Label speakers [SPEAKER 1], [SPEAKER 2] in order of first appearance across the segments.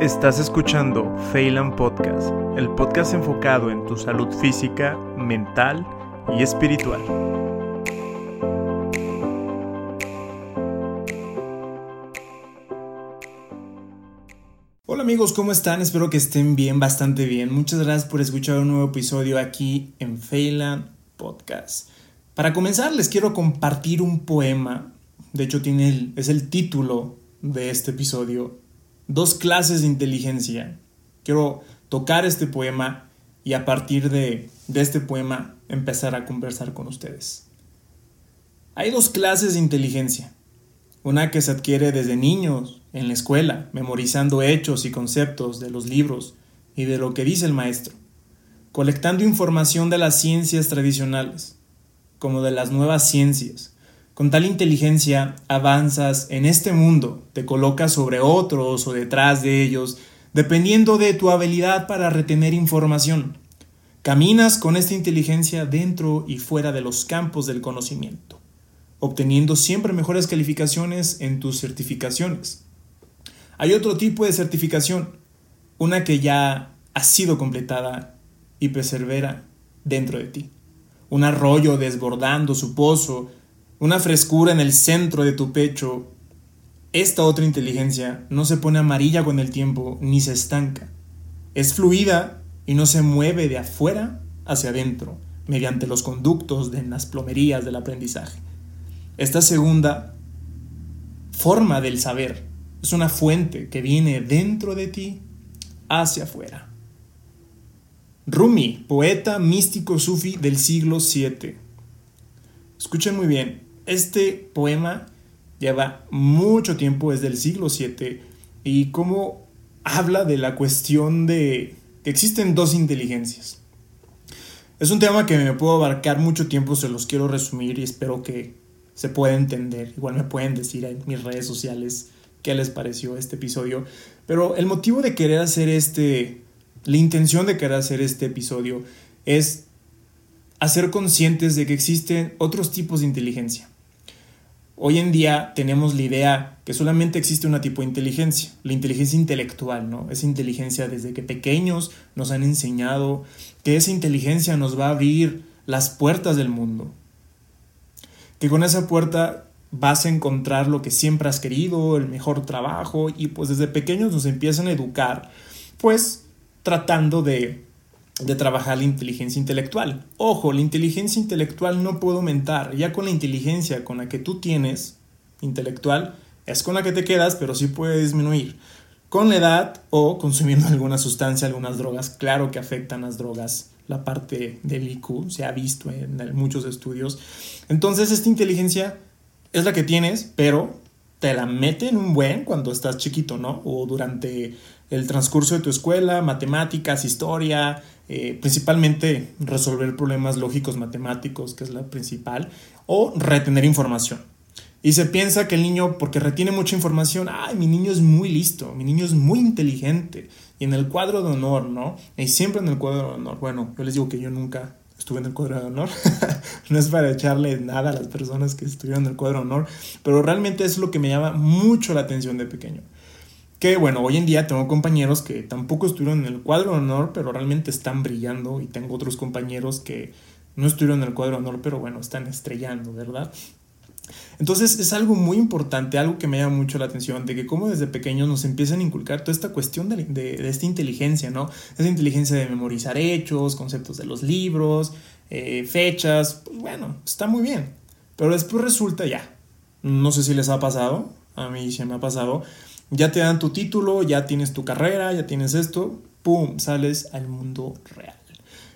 [SPEAKER 1] Estás escuchando Phelan Podcast, el podcast enfocado en tu salud física, mental y espiritual.
[SPEAKER 2] Hola amigos, ¿cómo están? Espero que estén bien, bastante bien. Muchas gracias por escuchar un nuevo episodio aquí en Phelan Podcast. Para comenzar, les quiero compartir un poema. De hecho, tiene es el título de este episodio dos clases de inteligencia. Quiero tocar este poema y a partir de, este poema empezar a conversar con ustedes. Hay dos clases de inteligencia. Una que se adquiere desde niños, en la escuela, memorizando hechos y conceptos de los libros y de lo que dice el maestro, colectando información de las ciencias tradicionales, como de las nuevas ciencias, con tal inteligencia avanzas en este mundo, te colocas sobre otros o detrás de ellos, dependiendo de tu habilidad para retener información. Caminas con esta inteligencia dentro y fuera de los campos del conocimiento, obteniendo siempre mejores calificaciones en tus certificaciones. Hay otro tipo de certificación, una que ya ha sido completada y persevera dentro de ti. Un arroyo desbordando su pozo una frescura en el centro de tu pecho. Esta otra inteligencia no se pone amarilla con el tiempo ni se estanca. Es fluida y no se mueve de afuera hacia adentro mediante los conductos de las plomerías del aprendizaje. Esta segunda forma del saber es una fuente que viene dentro de ti hacia afuera. Rumi, poeta místico sufi del siglo VII. Escuchen muy bien, este poema lleva mucho tiempo, es del siglo VII, y cómo habla de la cuestión de que existen dos inteligencias. Es un tema que me puedo abarcar mucho tiempo, se los quiero resumir y espero que se pueda entender. Igual me pueden decir en mis redes sociales qué les pareció este episodio. Pero el motivo de querer hacer este, la intención de querer hacer este episodio es hacer conscientes de que existen otros tipos de inteligencia. Hoy en día tenemos la idea que solamente existe un tipo de inteligencia, la inteligencia intelectual, ¿no? Esa inteligencia desde que pequeños nos han enseñado que esa inteligencia nos va a abrir las puertas del mundo. Que con esa puerta vas a encontrar lo que siempre has querido, el mejor trabajo y pues desde pequeños nos empiezan a educar, pues tratando de de trabajar la inteligencia intelectual. Ojo, la inteligencia intelectual no puede aumentar. Ya con la inteligencia con la que tú tienes intelectual, es con la que te quedas, pero sí puede disminuir. Con la edad o consumiendo alguna sustancia, algunas drogas, claro que afectan las drogas la parte del IQ, se ha visto en muchos estudios. Entonces, esta inteligencia es la que tienes, pero te la meten un buen cuando estás chiquito, ¿no? O durante el transcurso de tu escuela, matemáticas, historia, eh, principalmente resolver problemas lógicos matemáticos, que es la principal, o retener información. Y se piensa que el niño, porque retiene mucha información, ay, mi niño es muy listo, mi niño es muy inteligente. Y en el cuadro de honor, ¿no? Y siempre en el cuadro de honor. Bueno, yo les digo que yo nunca estuve en el cuadro de honor. no es para echarle nada a las personas que estuvieron en el cuadro de honor, pero realmente es lo que me llama mucho la atención de pequeño. Que bueno, hoy en día tengo compañeros que tampoco estuvieron en el cuadro de honor, pero realmente están brillando. Y tengo otros compañeros que no estuvieron en el cuadro de honor, pero bueno, están estrellando, ¿verdad? Entonces es algo muy importante, algo que me llama mucho la atención, de que como desde pequeños nos empiezan a inculcar toda esta cuestión de, de, esta inteligencia, ¿no? Esa inteligencia de memorizar hechos, conceptos de los libros, eh, fechas, pues bueno, está muy bien. Pero después resulta ya, no sé si les ha pasado, a mí se me ha pasado, ya te dan tu título, ya tienes tu carrera, ya tienes esto, ¡pum!, sales al mundo real.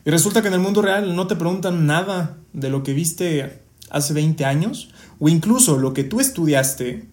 [SPEAKER 2] Y resulta que en el mundo real no te preguntan nada de lo que viste hace 20 años, o incluso lo que tú estudiaste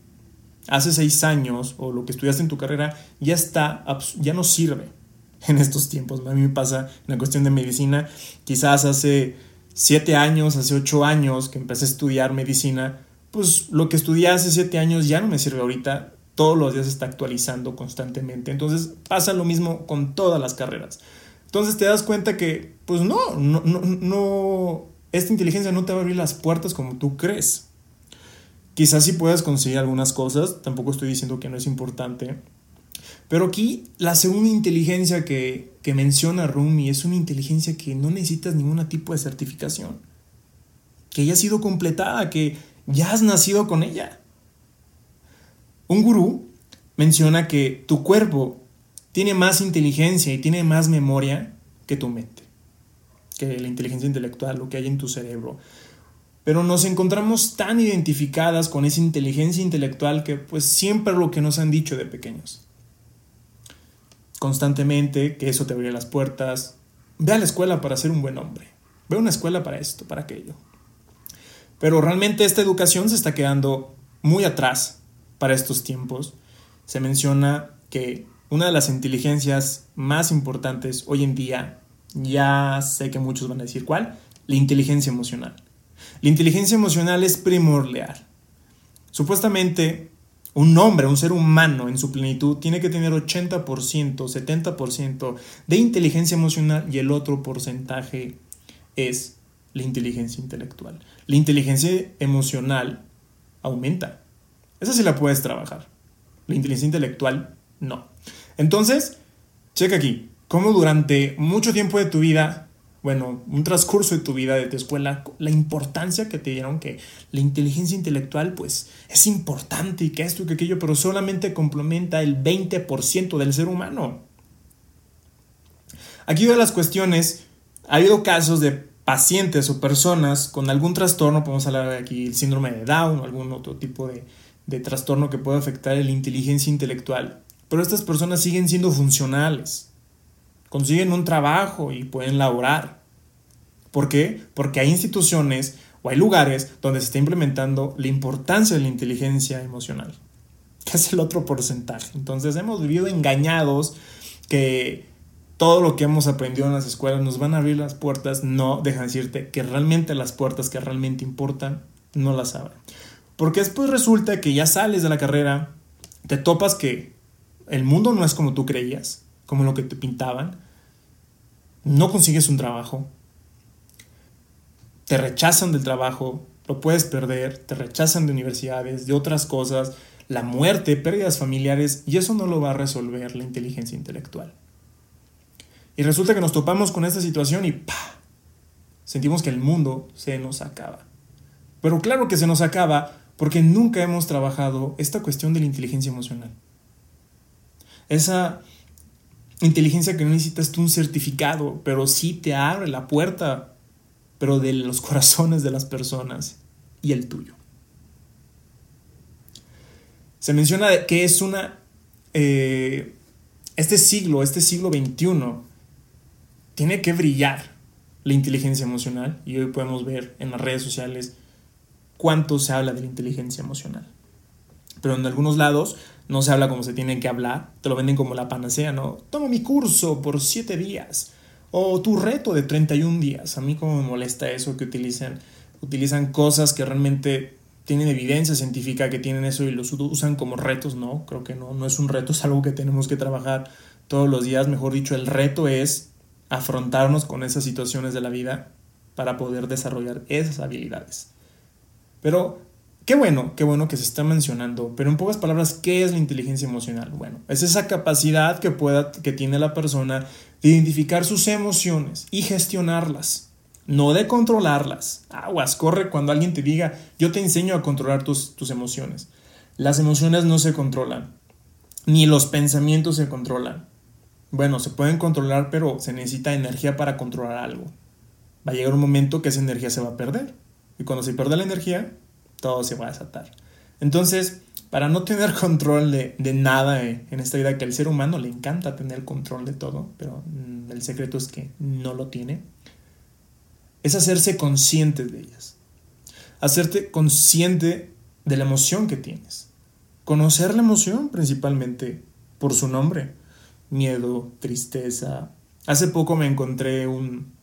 [SPEAKER 2] hace 6 años, o lo que estudiaste en tu carrera, ya está, ya no sirve en estos tiempos. A mí me pasa en la cuestión de medicina, quizás hace 7 años, hace 8 años que empecé a estudiar medicina, pues lo que estudié hace 7 años ya no me sirve ahorita, todos los días se está actualizando constantemente. Entonces pasa lo mismo con todas las carreras. Entonces te das cuenta que, pues no, no, no, no, esta inteligencia no te va a abrir las puertas como tú crees. Quizás sí puedas conseguir algunas cosas, tampoco estoy diciendo que no es importante, Pero aquí la segunda inteligencia que, que menciona Rumi es una inteligencia que no necesitas ningún tipo de certificación. Que ya ha sido completada, que ya has nacido con ella. Un gurú menciona que tu cuerpo tiene más inteligencia y tiene más memoria que tu mente, que la inteligencia intelectual, lo que hay en tu cerebro. Pero nos encontramos tan identificadas con esa inteligencia intelectual que pues siempre lo que nos han dicho de pequeños. Constantemente que eso te abre las puertas. Ve a la escuela para ser un buen hombre. Ve a una escuela para esto, para aquello. Pero realmente esta educación se está quedando muy atrás para estos tiempos. Se menciona que una de las inteligencias más importantes hoy en día, ya sé que muchos van a decir cuál, la inteligencia emocional. La inteligencia emocional es primordial. Supuestamente, un hombre, un ser humano en su plenitud, tiene que tener 80%, 70% de inteligencia emocional y el otro porcentaje es la inteligencia intelectual. La inteligencia emocional aumenta. Esa sí la puedes trabajar. La inteligencia intelectual no. Entonces, checa aquí, cómo durante mucho tiempo de tu vida bueno, un transcurso de tu vida, de tu escuela, la importancia que te dieron que la inteligencia intelectual pues es importante y que esto y que aquello, pero solamente complementa el 20% del ser humano. Aquí de las cuestiones, ha habido casos de pacientes o personas con algún trastorno, podemos hablar de aquí el síndrome de Down o algún otro tipo de, de trastorno que puede afectar la inteligencia intelectual, pero estas personas siguen siendo funcionales consiguen un trabajo y pueden laborar. ¿Por qué? Porque hay instituciones o hay lugares donde se está implementando la importancia de la inteligencia emocional, que es el otro porcentaje. Entonces hemos vivido engañados que todo lo que hemos aprendido en las escuelas nos van a abrir las puertas. No, deja decirte que realmente las puertas que realmente importan no las abren. Porque después resulta que ya sales de la carrera, te topas que el mundo no es como tú creías, como lo que te pintaban, no consigues un trabajo, te rechazan del trabajo, lo puedes perder, te rechazan de universidades, de otras cosas, la muerte, pérdidas familiares, y eso no lo va a resolver la inteligencia intelectual. Y resulta que nos topamos con esta situación y ¡pah! sentimos que el mundo se nos acaba. Pero claro que se nos acaba porque nunca hemos trabajado esta cuestión de la inteligencia emocional. Esa inteligencia que no necesitas un certificado, pero sí te abre la puerta, pero de los corazones de las personas y el tuyo. Se menciona que es una... Eh, este siglo, este siglo XXI, tiene que brillar la inteligencia emocional y hoy podemos ver en las redes sociales cuánto se habla de la inteligencia emocional. Pero en algunos lados no se habla como se tiene que hablar, te lo venden como la panacea, ¿no? Toma mi curso por 7 días o tu reto de 31 días. A mí como me molesta eso que utilizan, utilizan cosas que realmente tienen evidencia científica que tienen eso y los usan como retos, no, creo que no, no es un reto, es algo que tenemos que trabajar todos los días, mejor dicho, el reto es afrontarnos con esas situaciones de la vida para poder desarrollar esas habilidades. Pero Qué bueno, qué bueno que se está mencionando, pero en pocas palabras, ¿qué es la inteligencia emocional? Bueno, es esa capacidad que, pueda, que tiene la persona de identificar sus emociones y gestionarlas, no de controlarlas. Aguas, corre cuando alguien te diga, yo te enseño a controlar tus, tus emociones. Las emociones no se controlan, ni los pensamientos se controlan. Bueno, se pueden controlar, pero se necesita energía para controlar algo. Va a llegar un momento que esa energía se va a perder. Y cuando se pierde la energía, todo se va a desatar. Entonces, para no tener control de, nada en esta vida, que al ser humano le encanta tener control de todo, pero mm, el secreto es que no lo tiene, es hacerse consciente de ellas. Hacerte consciente de la emoción que tienes. Conocer la emoción principalmente por su nombre. Miedo, tristeza. Hace poco me encontré un...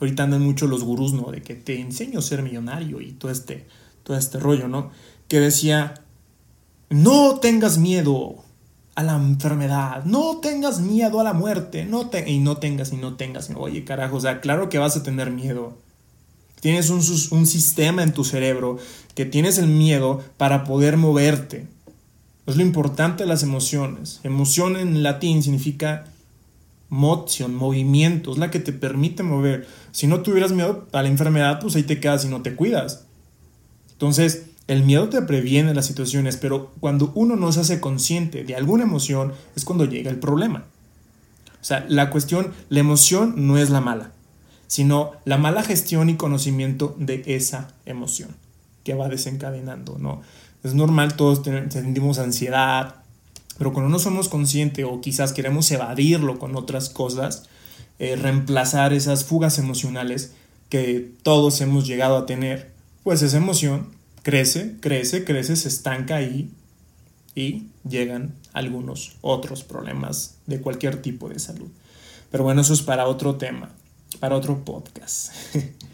[SPEAKER 2] Ahorita andan mucho los gurús, ¿no? De que te enseño a ser millonario y todo este todo este rollo, ¿no? Que decía, no tengas miedo a la enfermedad, no tengas miedo a la muerte, no te y no tengas y no tengas. Oye, carajo, o sea, claro que vas a tener miedo. Tienes un, un sistema en tu cerebro que tienes el miedo para poder moverte. Es lo importante de las emociones. Emoción en latín significa motion, movimiento, es la que te permite mover. Si no tuvieras miedo a la enfermedad, pues ahí te quedas y no te cuidas. Entonces, el miedo te previene las situaciones, pero cuando uno no se hace consciente de alguna emoción es cuando llega el problema. O sea, la cuestión, la emoción no es la mala, sino la mala gestión y conocimiento de esa emoción que va desencadenando, ¿no? Es normal, todos sentimos ansiedad, pero cuando no somos conscientes o quizás queremos evadirlo con otras cosas, eh, reemplazar esas fugas emocionales que todos hemos llegado a tener, pues esa emoción crece, crece, crece, se estanca ahí y llegan algunos otros problemas de cualquier tipo de salud. Pero bueno, eso es para otro tema, para otro podcast.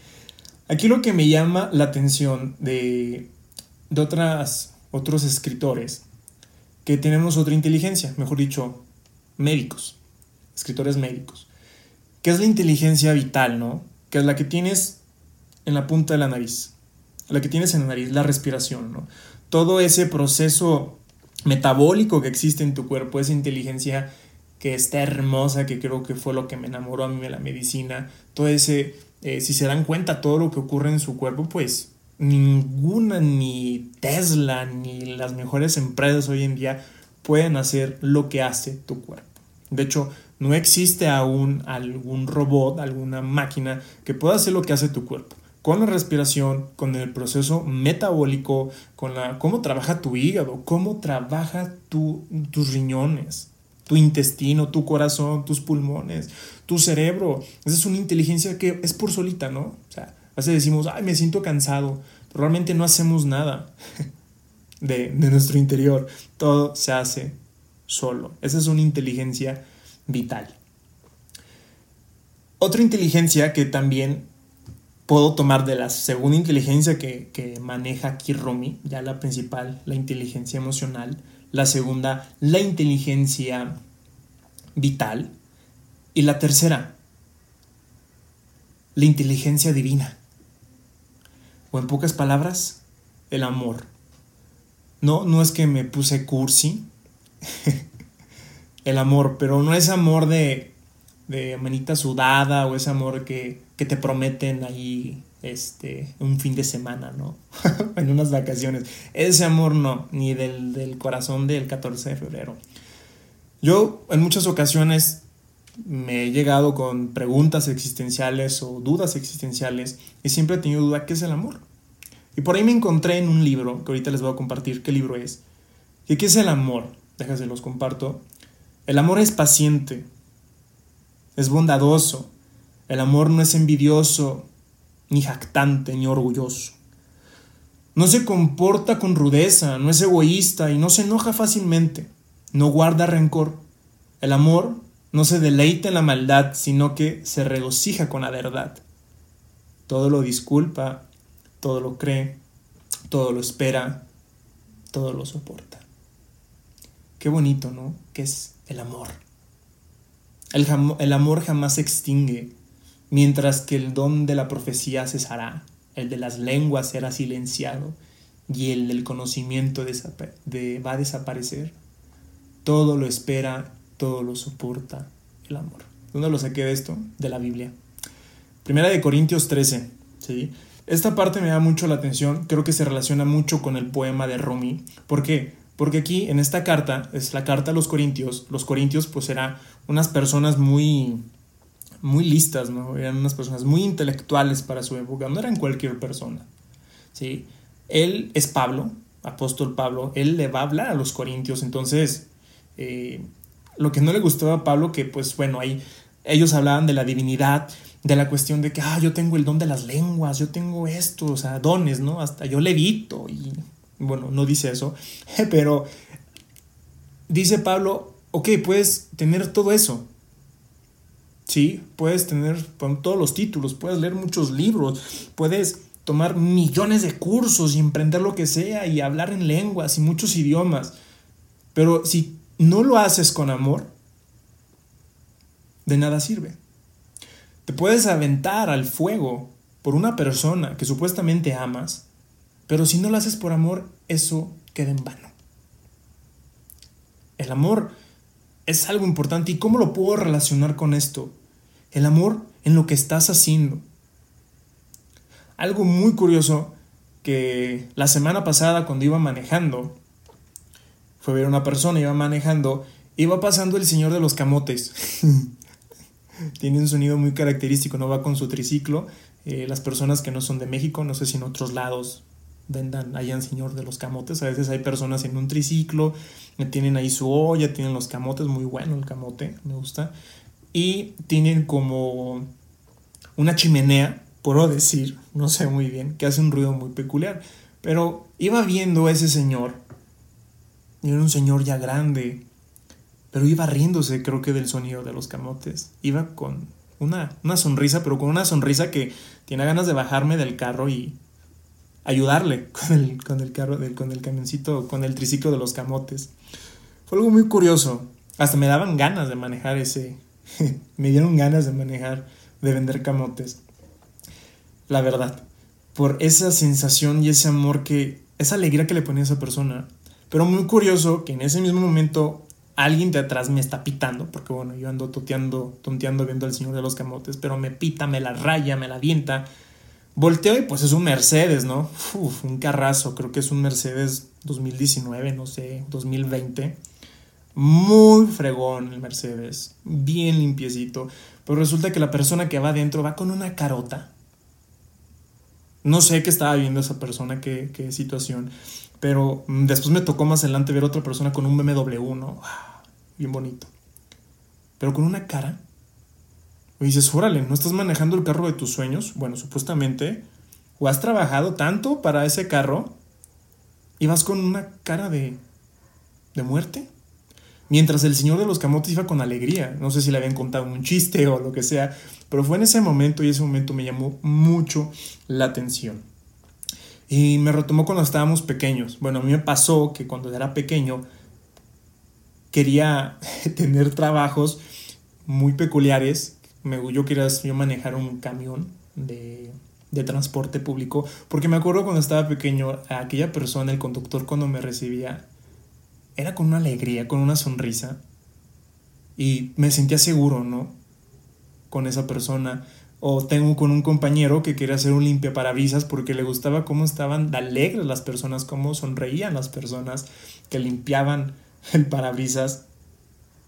[SPEAKER 2] Aquí lo que me llama la atención de, de otras, otros escritores que tenemos otra inteligencia, mejor dicho, médicos, escritores médicos, que es la inteligencia vital, ¿no? Que es la que tienes en la punta de la nariz, la que tienes en la nariz, la respiración, ¿no? Todo ese proceso metabólico que existe en tu cuerpo, esa inteligencia que está hermosa, que creo que fue lo que me enamoró a mí de la medicina, todo ese, eh, si se dan cuenta todo lo que ocurre en su cuerpo, pues ninguna, ni Tesla, ni las mejores empresas hoy en día pueden hacer lo que hace tu cuerpo. De hecho, no existe aún algún robot, alguna máquina que pueda hacer lo que hace tu cuerpo. Con la respiración, con el proceso metabólico, con la, cómo trabaja tu hígado, cómo trabaja tu, tus riñones, tu intestino, tu corazón, tus pulmones, tu cerebro. Esa es una inteligencia que es por solita, ¿no? O sea, a decimos, ay, me siento cansado, pero realmente no hacemos nada de, de nuestro interior. Todo se hace solo. Esa es una inteligencia vital. Otra inteligencia que también puedo tomar de la segunda inteligencia que, que, maneja aquí Romy, ya la principal, la inteligencia emocional, la segunda, la inteligencia vital, y la tercera, la inteligencia divina o en pocas palabras, el amor. No, no es que me puse cursi, el amor, pero no es amor de, de manita sudada o ese amor que, que te prometen ahí este, un fin de semana, ¿no? en unas vacaciones. Ese amor no, ni del, del corazón del 14 de febrero. Yo en muchas ocasiones me he llegado con preguntas existenciales o dudas existenciales y siempre he tenido duda qué es el amor. Y por ahí me encontré en un libro, que ahorita les voy a compartir qué libro es. ¿Y qué es el amor? Déjense los comparto. El amor es paciente, es bondadoso. El amor no es envidioso, ni jactante, ni orgulloso. No se comporta con rudeza, no es egoísta y no se enoja fácilmente. No guarda rencor. El amor no se deleita en la maldad, sino que se regocija con la verdad. Todo lo disculpa, todo lo cree, todo lo espera, todo lo soporta. Qué bonito, ¿no? Que es el amor. El, amor jamás se extingue, mientras que el don de la profecía cesará, el de las lenguas será silenciado y el del conocimiento va a desaparecer. Todo lo espera todo lo soporta el amor. ¿Dónde lo saqué de esto? De la Biblia. Primera de Corintios 13. ¿sí? Esta parte me da mucho la atención, creo que se relaciona mucho con el poema de Rumi. ¿Por qué? Porque aquí en esta carta, es la carta a los Corintios, los Corintios pues eran unas personas muy, muy listas, ¿no? Eran unas personas muy intelectuales para su época, no eran cualquier persona, ¿sí? Él es Pablo, apóstol Pablo, él le va a hablar a los Corintios, entonces eh, lo que no le gustaba a Pablo, que pues bueno, ahí ellos hablaban de la divinidad, de la cuestión de que, ah, yo tengo el don de las lenguas, yo tengo esto, o sea, dones, ¿no? Hasta yo levito y, bueno, no dice eso, pero dice Pablo, ok, puedes tener todo eso, ¿sí? Puedes tener todos los títulos, puedes leer muchos libros, puedes tomar millones de cursos y emprender lo que sea y hablar en lenguas y muchos idiomas, pero si no lo haces con amor, de nada sirve. Te puedes aventar al fuego por una persona que supuestamente amas, pero si no lo haces por amor, eso queda en vano. El amor es algo importante y cómo lo puedo relacionar con esto. El amor en lo que estás haciendo. Algo muy curioso que la semana pasada cuando iba manejando, fue ver una persona, iba manejando, iba pasando el señor de los camotes. Tiene un sonido muy característico, no va con su triciclo. Eh, las personas que no son de México, no sé si en otros lados vendan, hayan señor de los camotes. A veces hay personas en un triciclo, tienen ahí su olla, tienen los camotes, muy bueno el camote, me gusta. Y tienen como una chimenea, puedo decir, no sé muy bien, que hace un ruido muy peculiar. Pero iba viendo a ese señor, y era un señor ya grande, pero iba riéndose, creo que, del sonido de los camotes. Iba con una, una sonrisa, pero con una sonrisa que tiene ganas de bajarme del carro y ayudarle con el, con el carro, con el camioncito, con el triciclo de los camotes. Fue algo muy curioso. Hasta me daban ganas de manejar ese. me dieron ganas de manejar, de vender camotes. La verdad. Por esa sensación y ese amor que. esa alegría que le ponía a esa persona. Pero muy curioso que en ese mismo momento alguien de atrás me está pitando, porque bueno, yo ando toteando, tonteando viendo al señor de los camotes, pero me pita, me la raya, me la avienta Volteo y pues es un Mercedes, ¿no? Uf, un carrazo, creo que es un Mercedes 2019, no sé, 2020. Muy fregón el Mercedes, bien limpiecito. Pero resulta que la persona que va adentro va con una carota. No sé qué estaba viendo esa persona, qué, situación. Pero mm, después me tocó más adelante ver otra persona con un BMW, ¿no? Ah, bien bonito. Pero con una cara y dices, órale, ¿no estás manejando el carro de tus sueños? Bueno, supuestamente. ¿O has trabajado tanto para ese carro? Y vas con una cara de. de muerte. Mientras el señor de los camotes iba con alegría. No sé si le habían contado un chiste o lo que sea. Pero fue en ese momento y ese momento me llamó mucho la atención. Y me retomó cuando estábamos pequeños. Bueno, a mí me pasó que cuando era pequeño quería tener trabajos muy peculiares me, yo quería yo manejar un camión de, de transporte público, porque me acuerdo cuando estaba pequeño, aquella persona, el conductor, cuando me recibía, era con una alegría, con una sonrisa, y me sentía seguro, ¿no? Con esa persona. O tengo con un compañero que quería hacer un limpia parabrisas porque le gustaba cómo estaban alegres las personas, cómo sonreían las personas que limpiaban el parabrisas.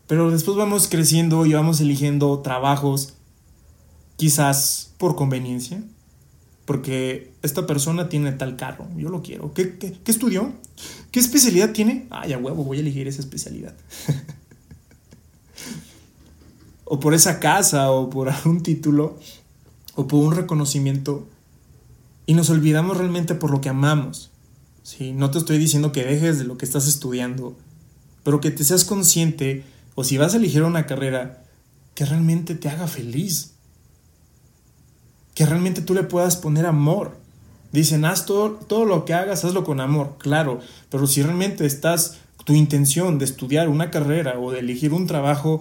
[SPEAKER 2] Pero después vamos creciendo y vamos eligiendo trabajos, quizás por conveniencia, porque esta persona tiene tal carro, yo lo quiero. ¿Qué, qué, estudió? ¿Qué especialidad tiene? Ah, ya huevo, voy a elegir esa especialidad. o por esa casa, o por algún título, o por un reconocimiento. Y nos olvidamos realmente por lo que amamos. ¿sí? No te estoy diciendo que dejes de lo que estás estudiando, pero que te seas consciente o si vas a elegir una carrera que realmente te haga feliz, que realmente tú le puedas poner amor. Dicen, haz todo, todo lo que hagas, hazlo con amor, claro, pero si realmente estás, tu intención de estudiar una carrera o de elegir un trabajo,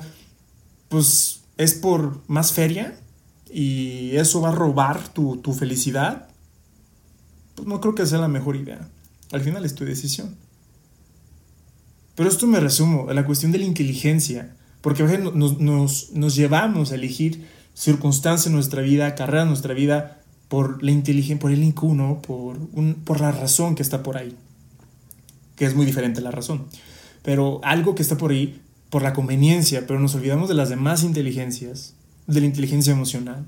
[SPEAKER 2] pues es por más feria y eso va a robar tu, tu felicidad, pues no creo que sea la mejor idea. Al final es tu decisión. Pero esto me resumo a la cuestión de la inteligencia, porque a veces nos, nos, llevamos a elegir circunstancias en nuestra vida, carreras en nuestra vida, por la inteligencia, por el IQ, por, por la razón que está por ahí, que es muy diferente la razón, pero algo que está por ahí por la conveniencia, pero nos olvidamos de las demás inteligencias, de la inteligencia emocional,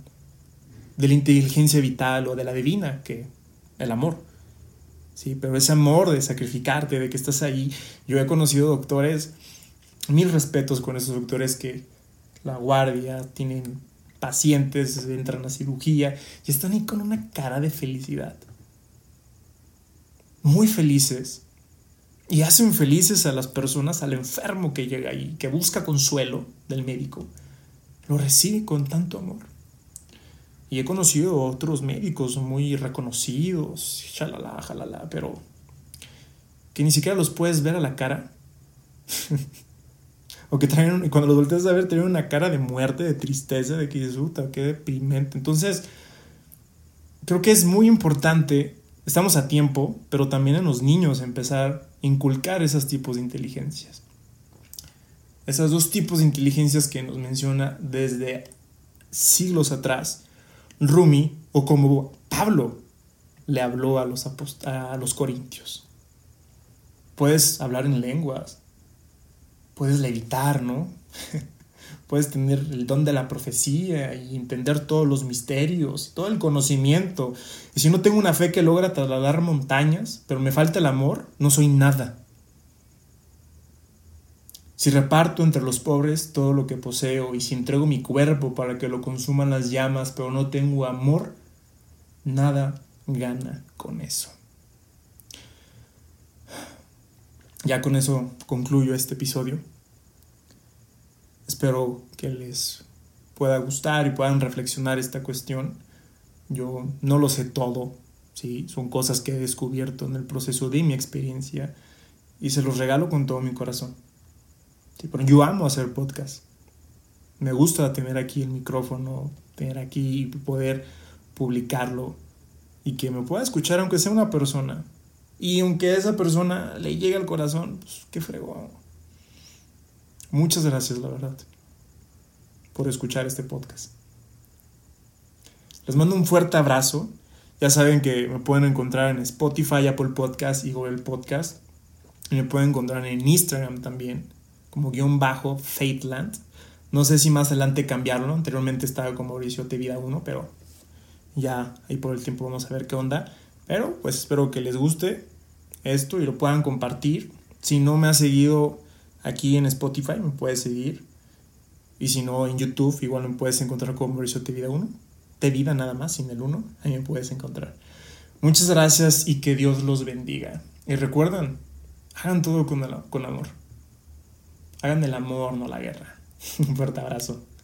[SPEAKER 2] de la inteligencia vital o de la divina, que el amor. ¿sí? Pero ese amor de sacrificarte, de que estás ahí. Yo he conocido doctores, mil respetos con esos doctores que la guardia, tienen pacientes, entran a cirugía y están ahí con una cara de felicidad. Muy felices. Y hacen felices a las personas, al enfermo que llega ahí, que busca consuelo del médico. Lo recibe con tanto amor. Y he conocido otros médicos muy reconocidos, shalala, jalala, pero que ni siquiera los puedes ver a la cara. o que traen, cuando los volteas a ver, tienen una cara de muerte, de tristeza, de que disfruta, qué deprimente. Entonces, creo que es muy importante, estamos a tiempo, pero también en los niños empezar a inculcar esos tipos de inteligencias. Esos dos tipos de inteligencias que nos menciona desde siglos atrás Rumi o como Pablo le habló a los, a los corintios. Puedes hablar en lenguas, puedes levitar, ¿no? puedes tener el don de la profecía y entender todos los misterios, todo el conocimiento. Y si no tengo una fe que logra trasladar montañas, pero me falta el amor, no soy nada. Si reparto entre los pobres todo lo que poseo y si entrego mi cuerpo para que lo consuman las llamas, pero no tengo amor, nada gana con eso. Ya con eso concluyo este episodio. Espero que les pueda gustar y puedan reflexionar esta cuestión. Yo no lo sé todo, ¿sí? son cosas que he descubierto en el proceso de mi experiencia y se los regalo con todo mi corazón. Sí, pero yo amo hacer podcast. Me gusta tener aquí el micrófono, tener aquí y poder publicarlo y que me pueda escuchar aunque sea una persona. Y aunque a esa persona le llegue al corazón, pues qué fregón. Muchas gracias, la verdad, por escuchar este podcast. Les mando un fuerte abrazo. Ya saben que me pueden encontrar en Spotify, Apple Podcast y Google Podcast. Y me pueden encontrar en Instagram también como guion bajo Fateland. No sé si más adelante cambiarlo, anteriormente estaba como Mauricio Te Vida 1, pero ya ahí por el tiempo vamos a ver qué onda. Pero pues espero que les guste esto y lo puedan compartir. Si no me has seguido aquí en Spotify, me puedes seguir. Y si no, en YouTube, igual me puedes encontrar como Mauricio Te Vida 1. Te Vida nada más, sin el 1, ahí me puedes encontrar. Muchas gracias y que Dios los bendiga. Y recuerden, hagan todo con, con amor. Hagan el amor, no la guerra. Un fuerte abrazo.